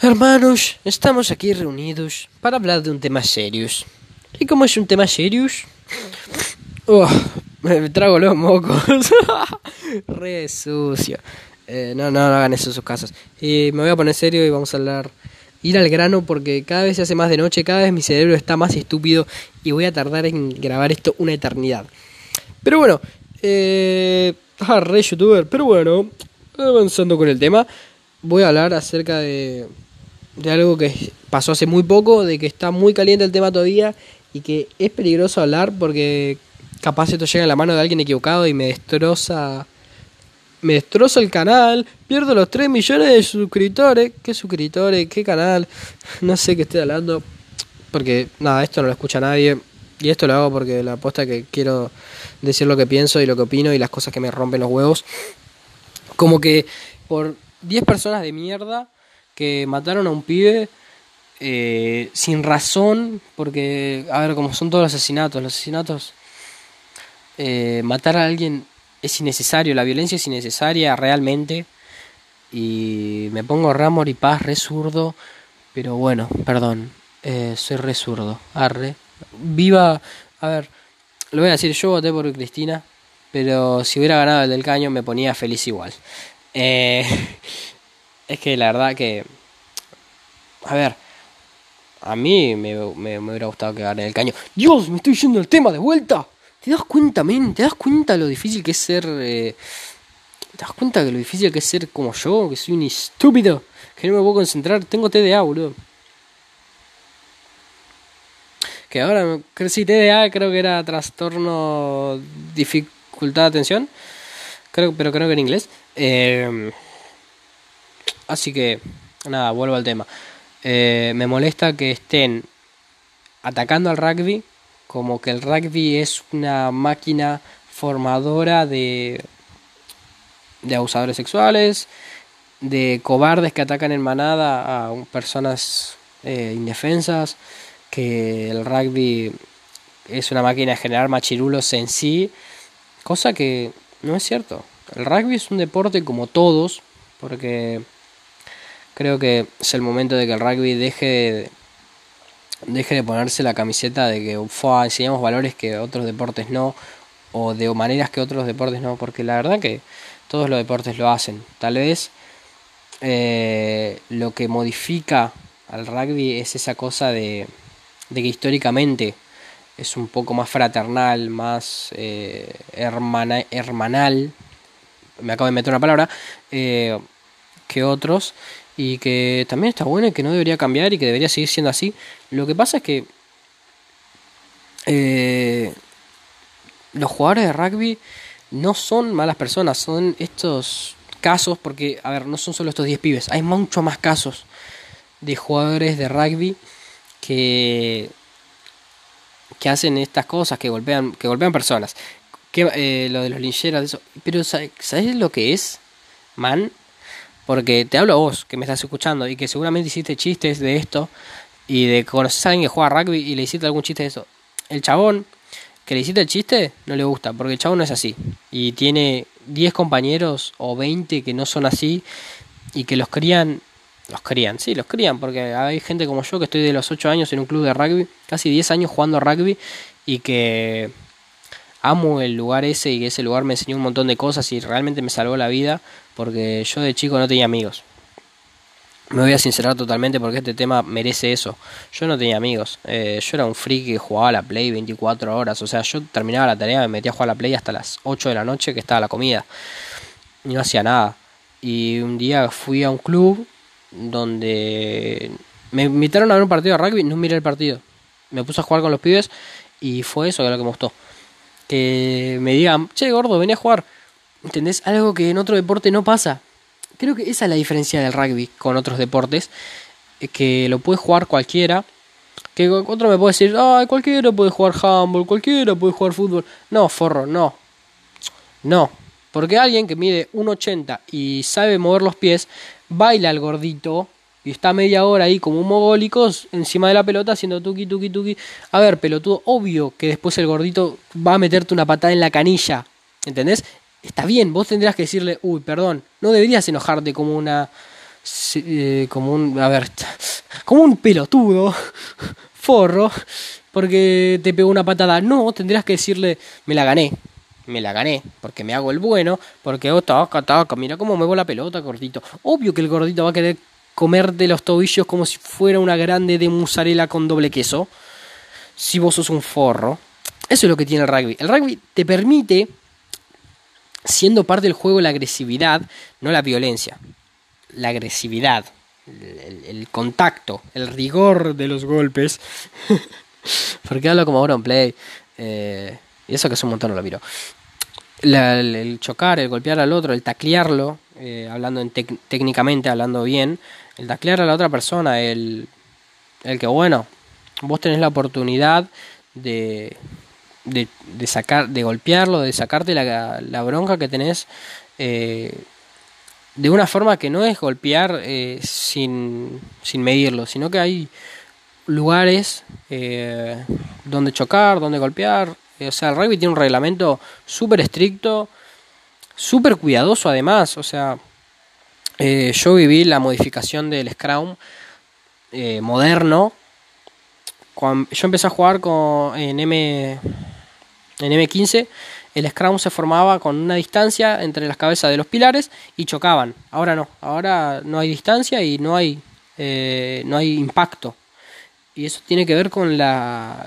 Hermanos, estamos aquí reunidos para hablar de un tema serio. ¿Y cómo es un tema serio? Oh, me trago los mocos. Re sucio. Eh, no, no, no hagan eso en sus casas. Y me voy a poner serio y vamos a hablar. Ir al grano porque cada vez se hace más de noche, cada vez mi cerebro está más estúpido y voy a tardar en grabar esto una eternidad. Pero bueno, eh. Ah, re youtuber. Pero bueno, avanzando con el tema, voy a hablar acerca de de algo que pasó hace muy poco, de que está muy caliente el tema todavía y que es peligroso hablar porque capaz esto llega a la mano de alguien equivocado y me destroza me destroza el canal, pierdo los 3 millones de suscriptores, ¿qué suscriptores? ¿Qué canal? No sé qué estoy hablando, porque nada, esto no lo escucha nadie y esto lo hago porque la aposta que quiero decir lo que pienso y lo que opino y las cosas que me rompen los huevos. Como que por 10 personas de mierda que mataron a un pibe eh, sin razón, porque, a ver, como son todos los asesinatos, los asesinatos, eh, matar a alguien es innecesario, la violencia es innecesaria realmente, y me pongo Ramor y Paz re zurdo, pero bueno, perdón, eh, soy re zurdo, arre. Viva, a ver, lo voy a decir, yo voté por Cristina, pero si hubiera ganado el del caño me ponía feliz igual. Eh, es que la verdad que. A ver. A mí me, hubiera gustado que gane el caño. ¡Dios! Me estoy yendo el tema de vuelta. ¿Te das cuenta, men? ¿Te das cuenta lo difícil que es ser. Eh, ¿Te das cuenta que lo difícil que es ser como yo? Que soy un estúpido. Que no me puedo concentrar. Tengo TDA, boludo. Que ahora. Sí, TDA creo que era trastorno. dificultad de atención. Creo, pero creo que en inglés. Eh. Así que, nada, vuelvo al tema. Eh, me molesta que estén atacando al rugby como que el rugby es una máquina formadora de, de abusadores sexuales, de cobardes que atacan en manada a personas eh, indefensas, que el rugby es una máquina de generar machirulos en sí, cosa que no es cierto. El rugby es un deporte como todos, porque creo que es el momento de que el rugby deje de, deje de ponerse la camiseta de que enseñamos valores que otros deportes no, o de maneras que otros deportes no, porque la verdad que todos los deportes lo hacen. Tal vez eh, lo que modifica al rugby es esa cosa de, de, que históricamente es un poco más fraternal, más eh, hermanal, me acabo de meter una palabra, eh, que otros y que también está bueno y que no debería cambiar y que debería seguir siendo así. Lo que pasa es que eh, los jugadores de rugby no son malas personas, son estos casos, porque, a ver, no son solo estos 10 pibes, hay mucho más casos de jugadores de rugby que que hacen estas cosas, que golpean, que golpean personas, que eh, lo de los lincheras, eso. pero ¿sabes lo que es, man? Porque te hablo a vos, que me estás escuchando, y que seguramente hiciste chistes de esto, y de conocer a alguien que juega rugby y le hiciste algún chiste de eso. El chabón que le hiciste el chiste no le gusta, porque el chabón no es así. Y tiene 10 compañeros o 20 que no son así, y que los crían los crían, sí, los crían, porque hay gente como yo que estoy de los 8 años en un club de rugby, casi 10 años jugando rugby y que amo el lugar ese y ese lugar me enseñó un montón de cosas y realmente me salvó la vida porque yo de chico no tenía amigos. Me voy a sincerar totalmente porque este tema merece eso. Yo no tenía amigos. Eh, yo era un friki que jugaba a la Play 24 horas. O sea, yo terminaba la tarea, me metía a jugar a la Play hasta las 8 de la noche que estaba la comida. Y no hacía nada. Y un día fui a un club donde me invitaron a ver un partido de rugby, no miré el partido. Me puse a jugar con los pibes y fue eso que lo que me gustó que me digan, che, gordo, vení a jugar. ¿Entendés? Algo que en otro deporte no pasa. Creo que esa es la diferencia del rugby con otros deportes. Que lo puede jugar cualquiera. Que otro me puede decir, ay, cualquiera puede jugar handball, cualquiera puede jugar fútbol. No, forro, no. No. Porque alguien que mide 1,80 y sabe mover los pies, baila al gordito y está media hora ahí como un mogólico encima de la pelota haciendo tuki tuki tuki. A ver, pelotudo, obvio que después el gordito va a meterte una patada en la canilla. ¿Entendés? Está bien, vos tendrías que decirle, uy, perdón, no deberías enojarte como una eh, como un, a ver, como un pelotudo, forro, porque te pegó una patada. No, tendrías que decirle, me la gané, me la gané, porque me hago el bueno, porque oh, taca, taca, mira cómo muevo la pelota, gordito. Obvio que el gordito va a querer comer de los tobillos como si fuera una grande de mozzarella con doble queso, si vos sos un forro. Eso es lo que tiene el rugby. El rugby te permite, siendo parte del juego, la agresividad, no la violencia. La agresividad, el, contacto, el rigor de los golpes. Porque hablo como Auron Play. Eh, y eso que es un montón no lo miro. el, chocar, el golpear al otro, el taclearlo, eh, hablando técnicamente, hablando bien, el taclear a la otra persona, el, el que bueno, vos tenés la oportunidad de, de, sacar, de golpearlo, de sacarte la, bronca que tenés eh, de una forma que no es golpear eh, sin, sin medirlo, sino que hay lugares eh, donde chocar, donde golpear. o sea, el rugby tiene un reglamento súper estricto, súper cuidadoso además. O sea, yo viví la modificación del Scrum moderno. Cuando yo empecé a jugar con, en M en M15 el Scrum se formaba con una distancia entre las cabezas de los pilares y chocaban. Ahora no, ahora no hay distancia y no hay, eh, no hay impacto. Y eso tiene que ver con la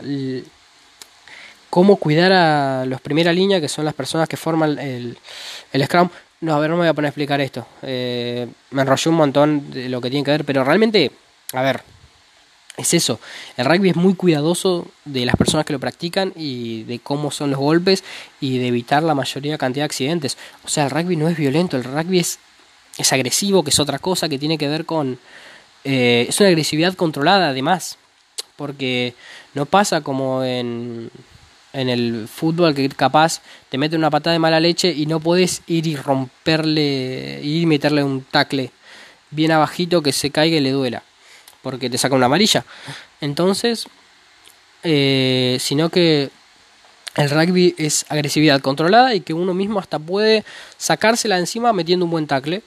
cómo cuidar a los primera línea, que son las personas que forman el, Scrum. No, a ver, no me voy a poner a explicar esto. Eh, me enrollé un montón de lo que tiene que ver, pero realmente, a ver, es eso. El rugby es muy cuidadoso de las personas que lo practican y de cómo son los golpes y de evitar la mayoría cantidad de accidentes. O sea, el rugby no es violento, el rugby es, es agresivo, que es otra cosa que tiene que ver con... Eh, es una agresividad controlada además, porque no pasa como en, en el fútbol que capaz te mete una patada de mala leche y no puedes ir y romperle, ir y meterle un tacle bien abajito que se caiga y le duela porque te saca una amarilla. Entonces, eh, sino que el rugby es agresividad controlada y que uno mismo hasta puede sacársela encima metiendo un buen tackle.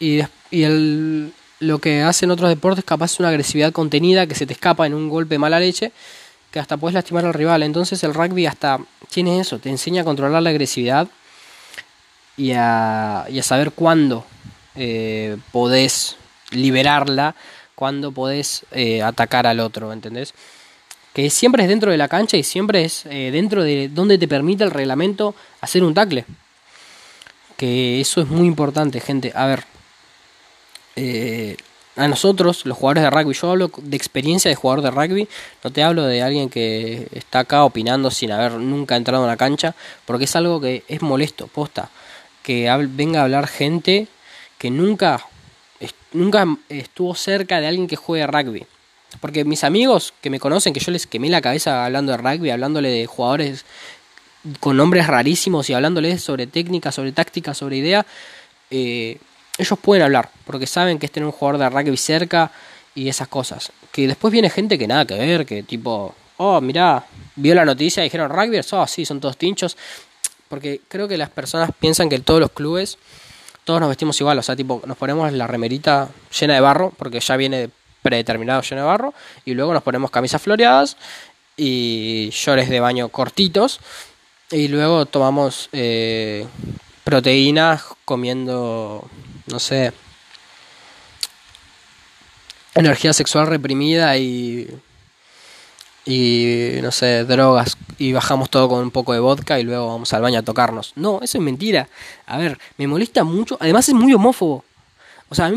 Y, y el, lo que hacen otros deportes capaz es una agresividad contenida que se te escapa en un golpe de mala leche que hasta puedes lastimar al rival. Entonces el rugby hasta tiene eso, te enseña a controlar la agresividad y a, y a saber cuándo eh, podés liberarla cuando podés eh, atacar al otro, ¿entendés? Que siempre es dentro de la cancha y siempre es eh, dentro de donde te permite el reglamento hacer un tackle. Que eso es muy importante, gente. A ver, eh, a nosotros, los jugadores de rugby, yo hablo de experiencia de jugador de rugby, no te hablo de alguien que está acá opinando sin haber nunca entrado en la cancha, porque es algo que es molesto, posta. Que venga a hablar gente que nunca nunca estuvo cerca de alguien que juegue rugby. Porque mis amigos que me conocen, que yo les quemé la cabeza hablando de rugby, hablándole de jugadores con nombres rarísimos y hablándoles sobre técnica, sobre táctica, sobre idea, eh, ellos pueden hablar, porque saben que es tener un jugador de rugby cerca y esas cosas. Que después viene gente que nada que ver, que tipo, oh, mirá, vio la noticia y dijeron rugby, oh, sí, son todos tinchos. Porque creo que las personas piensan que todos los clubes todos nos vestimos igual, o sea, tipo, nos ponemos la remerita llena de barro, porque ya viene predeterminado lleno de barro, y luego nos ponemos camisas floreadas y shorts de baño cortitos, y luego tomamos eh, proteínas comiendo, no sé, energía sexual reprimida y y no sé, drogas y bajamos todo con un poco de vodka y luego vamos al baño a tocarnos. No, eso es mentira. A ver, me molesta mucho, además es muy homófobo. O sea, a mí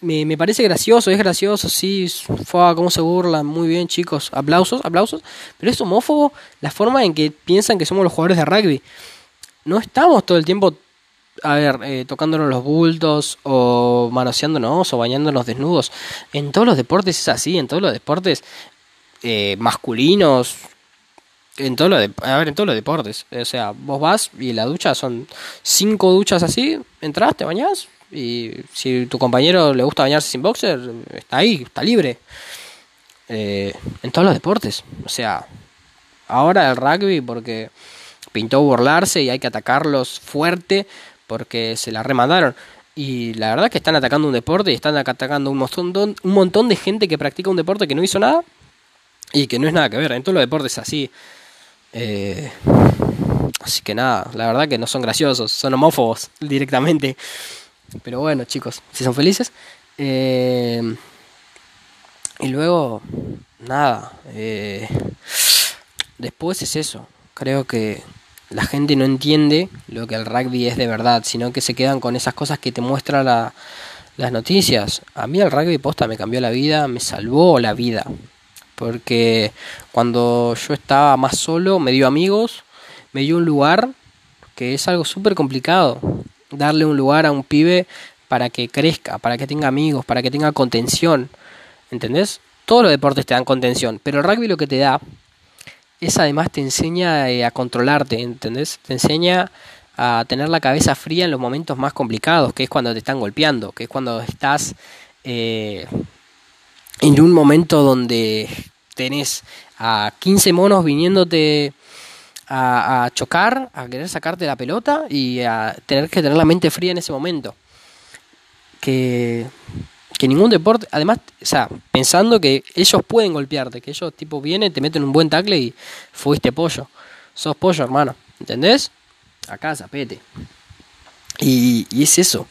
me, me, parece gracioso, es gracioso, sí, fue cómo se burlan, muy bien chicos, aplausos, aplausos, pero es homófobo la forma en que piensan que somos los jugadores de rugby. No estamos todo el tiempo, a ver, eh, tocándonos los bultos o manoseándonos o bañándonos desnudos. En todos los deportes es así, en todos los deportes eh, masculinos, en todo lo de, a ver, en todos los deportes. O sea, vos vas y la ducha son cinco duchas así, entras, te bañas y si tu compañero le gusta bañarse sin boxer, está ahí, está libre. Eh, en todos los deportes. O sea, ahora el rugby porque pintó burlarse y hay que atacarlos fuerte porque se la remandaron. Y la verdad que están atacando un deporte y están atacando un montón, un montón de gente que practica un deporte que no hizo nada y que no es nada que ver. En todos los deportes así. Eh, así que nada, la verdad que no son graciosos, son homófobos directamente. Pero bueno, chicos, si son felices. Eh, y luego, nada. Eh, después es eso. Creo que la gente no entiende lo que el rugby es de verdad, sino que se quedan con esas cosas que te muestran las noticias. A mí el rugby posta me cambió la vida, me salvó la vida. Porque cuando yo estaba más solo, me dio amigos, me dio un lugar, que es algo súper complicado. Darle un lugar a un pibe para que crezca, para que tenga amigos, para que tenga contención. ¿Entendés? Todos los deportes te dan contención, pero el rugby lo que te da es además te enseña eh, a controlarte, ¿entendés? Te enseña a tener la cabeza fría en los momentos más complicados, que es cuando te están golpeando, que es cuando estás eh, en un momento donde tenés a 15 monos viniéndote a, chocar, a querer sacarte la pelota y a tener que tener la mente fría en ese momento. Que, que ningún deporte, además, o sea, pensando que ellos pueden golpearte, que ellos tipo vienen, te meten un buen tackle y fuiste pollo. Sos pollo, hermano. ¿Entendés? Acá, zapete. Y, y es eso.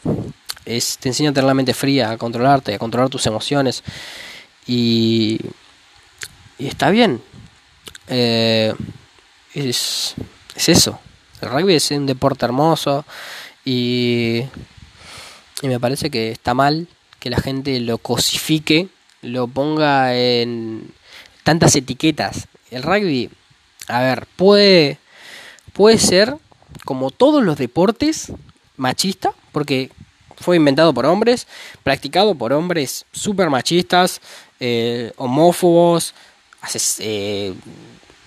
Es, te enseña a tener la mente fría, a controlarte, a controlar tus emociones. Y, y está bien. Eh, es, es eso. El rugby es un deporte hermoso y, y me parece que está mal que la gente lo cosifique, lo ponga en tantas etiquetas. El rugby, a ver, puede, puede ser como todos los deportes machista, porque fue inventado por hombres, practicado por hombres super machistas, eh, homófobos, eh,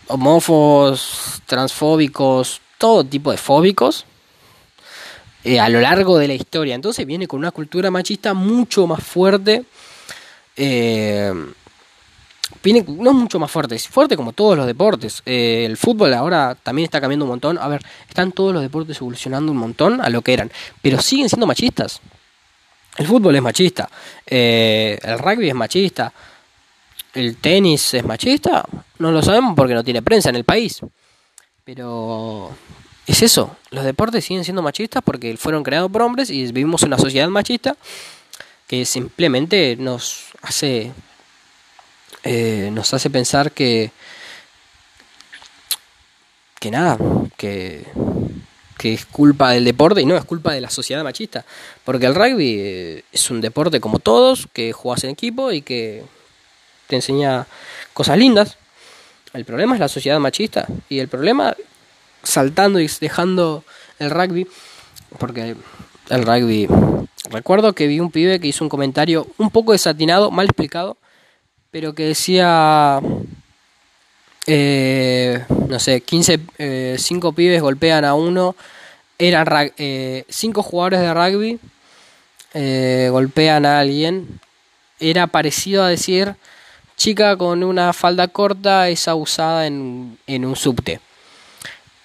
homófobos, transfóbicos, todo tipo de fóbicos eh, a lo largo de la historia. Entonces viene con una cultura machista mucho más fuerte. No mucho más fuerte, es fuerte como todos los deportes. el fútbol ahora también está cambiando un montón. A ver, están todos los deportes evolucionando un montón a lo que eran, pero siguen siendo machistas. El fútbol es machista, eh, el rugby es machista, el tenis es machista, no lo sabemos porque no tiene prensa en el país. Pero es eso, los deportes siguen siendo machistas porque fueron creados por hombres y vivimos en una sociedad machista que simplemente nos hace eh, nos hace pensar que que nada, que que es culpa del deporte y no es culpa de la sociedad machista. Porque el rugby eh, es un deporte como todos, que juegas en equipo y que te enseña cosas lindas. El problema es la sociedad machista y el problema saltando y dejando el rugby, porque el rugby... Recuerdo que vi un pibe que hizo un comentario un poco desatinado, mal explicado, pero que decía eh, no sé, 15, eh, 5 pibes golpean a uno, eran eh, 5 jugadores de rugby eh, golpean a alguien, era parecido a decir, chica con una falda corta es abusada en, en un subte.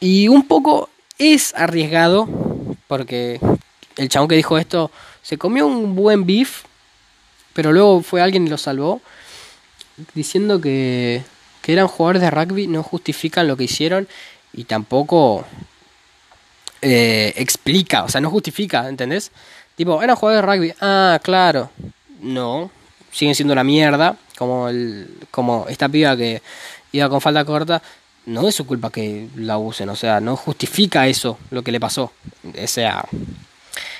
Y un poco es arriesgado, porque el chabón que dijo esto se comió un buen beef, pero luego fue alguien y lo salvó, diciendo que que eran jugadores de rugby no justifican lo que hicieron y tampoco eh, explica, o sea, no justifica, ¿entendés? Tipo, eran jugadores de rugby, ah, claro, no, siguen siendo una mierda, como, el, como esta piba que iba con falda corta, no es su culpa que la usen, o sea, no justifica eso, lo que le pasó. O sea,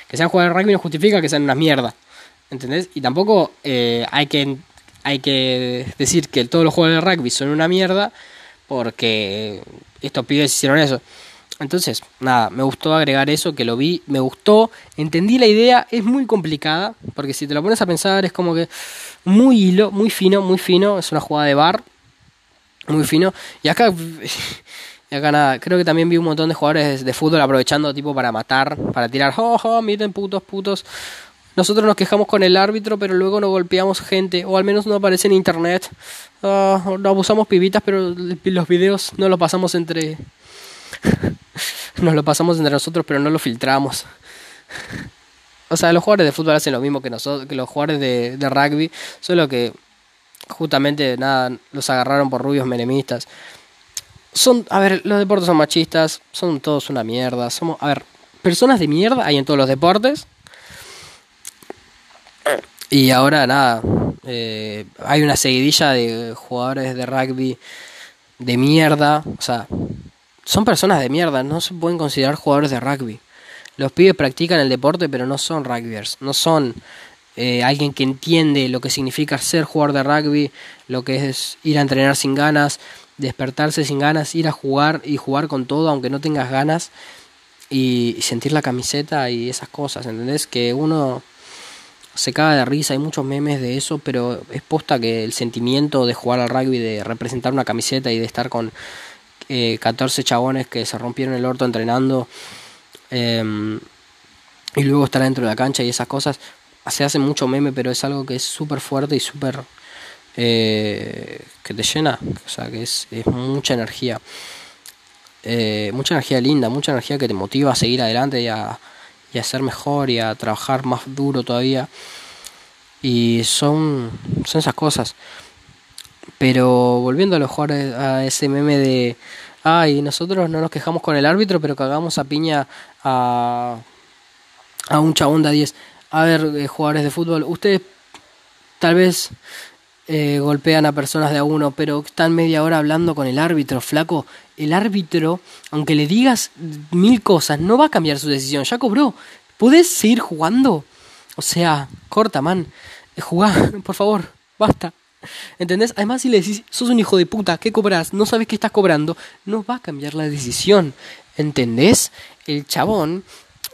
que sean jugadores de rugby no justifica que sean una mierda, ¿entendés? Y tampoco eh, hay que hay que decir que todos los juegos de rugby son una mierda porque estos pibes hicieron eso. Entonces, nada, me gustó agregar eso, que lo vi, me gustó, entendí la idea, es muy complicada, porque si te lo pones a pensar es como que muy hilo, muy fino, muy fino, es una jugada de bar, muy fino, y acá, y acá nada, creo que también vi un montón de jugadores de fútbol aprovechando tipo para matar, para tirar, oh, oh miren putos, putos, nosotros nos quejamos con el árbitro, pero luego no golpeamos gente, o al menos no aparece en internet. Uh, abusamos pibitas, pero los videos no los pasamos entre. nos lo pasamos entre nosotros, pero no lo filtramos. O sea, los jugadores de fútbol hacen lo mismo que nosotros, que los jugadores de, de rugby, solo que justamente nada, los agarraron por rubios menemistas. Son, a ver, los deportes son machistas, son todos una mierda. Somos, a ver, personas de mierda hay en todos los deportes. Y ahora nada, eh, hay una seguidilla de jugadores de rugby de mierda. O sea, son personas de mierda, no se pueden considerar jugadores de rugby. Los pibes practican el deporte, pero no son rugbyers, no son eh, alguien que entiende lo que significa ser jugador de rugby, lo que es ir a entrenar sin ganas, despertarse sin ganas, ir a jugar y jugar con todo aunque no tengas ganas y sentir la camiseta y esas cosas, ¿entendés? Que uno se caga de risa, hay muchos memes de eso, pero es posta que el sentimiento de jugar al rugby, de representar una camiseta y de estar con eh, 14 chabones que se rompieron el orto entrenando em, y luego estar dentro de la cancha y esas cosas, se hace mucho meme, pero es algo que es súper fuerte y súper... Eh, que te llena, o sea, que es, es mucha energía. Eh, mucha energía linda, mucha energía que te motiva a seguir adelante y a, y a ser mejor y a trabajar más duro todavía. Y son, son esas cosas. Pero volviendo a los jugadores, a ese meme de, ay, nosotros no nos quejamos con el árbitro, pero cagamos a piña a, a un chabón de 10. A ver, eh, jugadores de fútbol, ustedes tal vez eh, golpean a personas de a uno, pero están media hora hablando con el árbitro, flaco. El árbitro, aunque le digas mil cosas, no va a cambiar su decisión. Ya cobró. ¿Puedes seguir jugando? O sea, corta, man. Eh, jugá, por favor, basta. ¿Entendés? Además, si le decís, sos un hijo de puta, ¿qué cobras? No sabes qué estás cobrando, no va a cambiar la decisión. ¿Entendés? El chabón,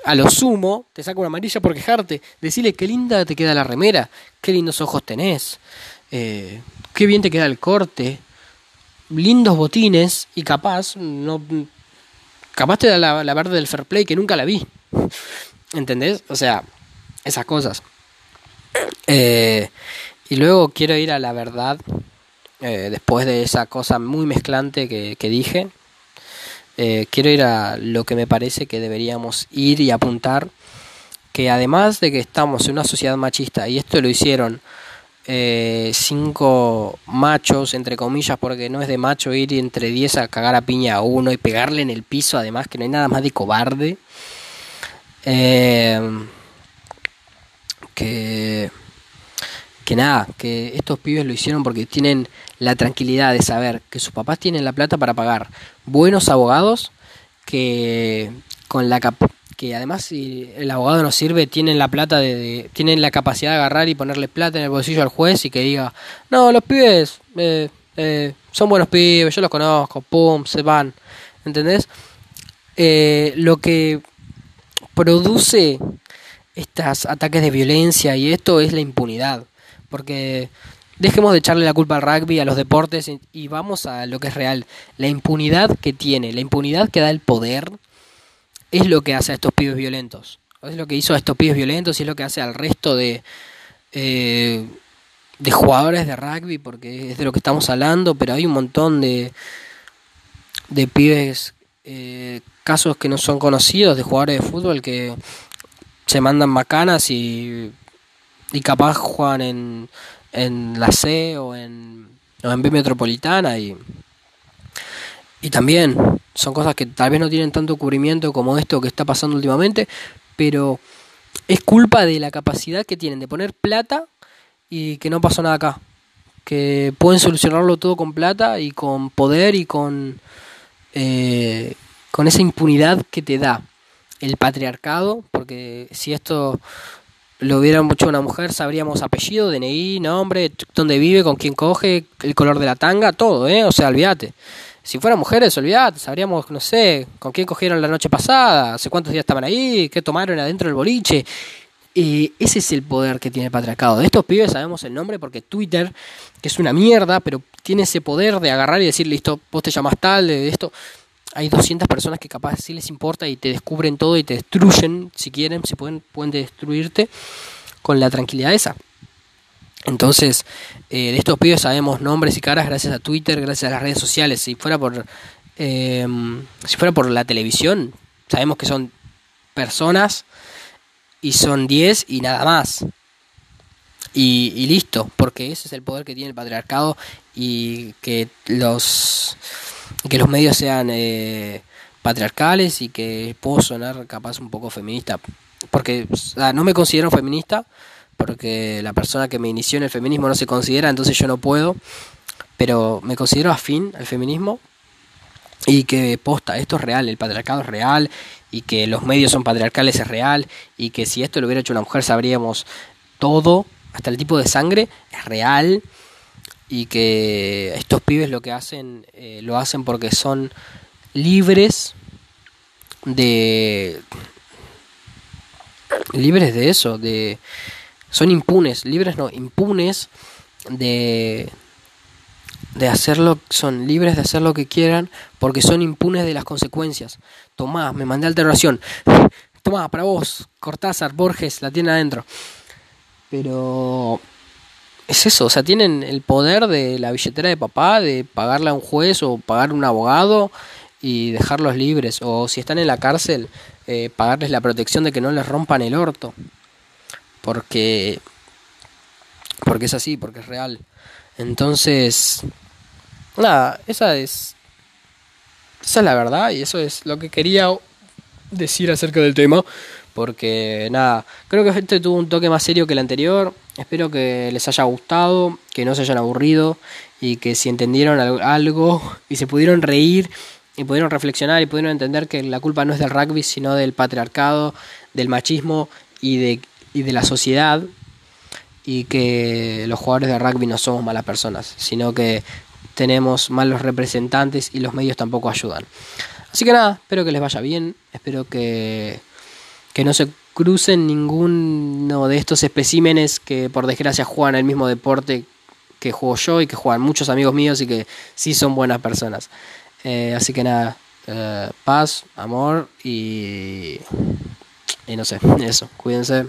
a lo sumo, te saca una amarilla por quejarte. Decirle qué linda te queda la remera, qué lindos ojos tenés. Eh, qué bien te queda el corte, lindos botines y capaz, no, capaz te da la, verde del fair play que nunca la vi. ¿Entendés? O sea, esas cosas. Eh, y luego quiero ir a la verdad, eh, después de esa cosa muy mezclante que, que dije. quiero ir a lo que me parece que deberíamos ir y apuntar. Que además de que estamos en una sociedad machista, y esto lo hicieron eh, cinco machos, entre comillas, porque no es de macho ir entre diez a cagar a piña a uno y pegarle en el piso, además que no hay nada más de cobarde. Eh, que, que nada, que estos pibes lo hicieron porque tienen la tranquilidad de saber que sus papás tienen la plata para pagar buenos abogados que con la, que además si el abogado no sirve, tienen la plata de, tienen la capacidad de agarrar y ponerle plata en el bolsillo al juez y que diga, no, los pibes eh, eh, son buenos pibes, yo los conozco, pum, se van, ¿entendés? Eh, lo que produce estos ataques de violencia y esto es la impunidad, porque dejemos de echarle la culpa al rugby, a los deportes y vamos a lo que es real, la impunidad que tiene, la impunidad que da el poder es lo que hace a estos pibes violentos. Es lo que hizo a estos pibes violentos y es lo que hace al resto de, eh, de jugadores de rugby, porque es de lo que estamos hablando, pero hay un montón de, de pibes, eh, casos que no son conocidos, de jugadores de fútbol que se mandan macanas y, y capaz juegan en, en la C o en, o en B Metropolitana y, y también son cosas que tal vez no tienen tanto cubrimiento como esto que está pasando últimamente, pero es culpa de la capacidad que tienen de poner plata y que no pasó nada acá. Que pueden solucionarlo todo con plata y con poder y con, eh, con esa impunidad que te da el patriarcado, porque si esto lo hubiera hecho una mujer, sabríamos apellido, DNI, nombre, dónde vive, con quién coge, el color de la tanga, todo, ¿eh? O sea, olvídate. Si fueran mujeres, olvidate, sabríamos, no sé, con quién cogieron la noche pasada, hace cuántos días estaban ahí, qué tomaron adentro del boliche. Ese es el poder que tiene el patriarcado. De estos pibes sabemos el nombre porque Twitter, que es una mierda, pero tiene ese poder de agarrar y decir, listo, vos te llamás tal, de esto. Hay 200 personas que capaz sí les importa y te descubren todo y te destruyen, si quieren, si pueden, pueden destruirte con la tranquilidad esa. Entonces, eh, de estos pibes sabemos nombres y caras gracias a Twitter, gracias a las redes sociales. Si fuera por, em, si fuera por la televisión, sabemos que son personas y son 10 y nada más. Y, listo, porque ese es el poder que tiene el patriarcado y que los, que los medios sean eh, patriarcales y que puedo sonar capaz un poco feminista. Porque no me considero feminista, porque la persona que me inició en el feminismo no se considera, entonces yo no puedo, pero me considero afín al feminismo y que posta, esto es real, el patriarcado es real y que los medios son patriarcales es real y que si esto lo hubiera hecho una mujer sabríamos todo, hasta el tipo de sangre es real y que estos pibes lo que hacen eh, lo hacen porque son libres de libres de eso, de son impunes, libres no, impunes de de hacerlo, son libres de hacer lo que quieran porque son impunes de las consecuencias. Tomá, me mandé alteración. Tomá, para vos, Cortázar, Borges, la tiene adentro. Pero es eso, o sea, tienen el poder de la billetera de papá, de pagarle a un juez o pagar a un abogado y dejarlos libres. O si están en la cárcel, eh, pagarles la protección de que no les rompan el orto. Porque, porque es así, porque es real. Entonces, nada, esa es, esa es la verdad y eso es lo que quería decir acerca del tema. Porque nada, creo que este tuvo un toque más serio que el anterior. Espero que les haya gustado, que no se hayan aburrido y que si entendieron algo y se pudieron reír y pudieron reflexionar y pudieron entender que la culpa no es del rugby, sino del patriarcado, del machismo y de, y de la sociedad y que los jugadores de rugby no somos malas personas, sino que tenemos malos representantes y los medios tampoco ayudan. Así que nada, espero que les vaya bien, espero que, que no se crucen ninguno de estos especímenes que por desgracia juegan el mismo deporte que juego yo y que juegan muchos amigos míos y que sí son buenas personas. Eh, así que nada, eh, paz, amor y, y no sé, eso. Cuídense.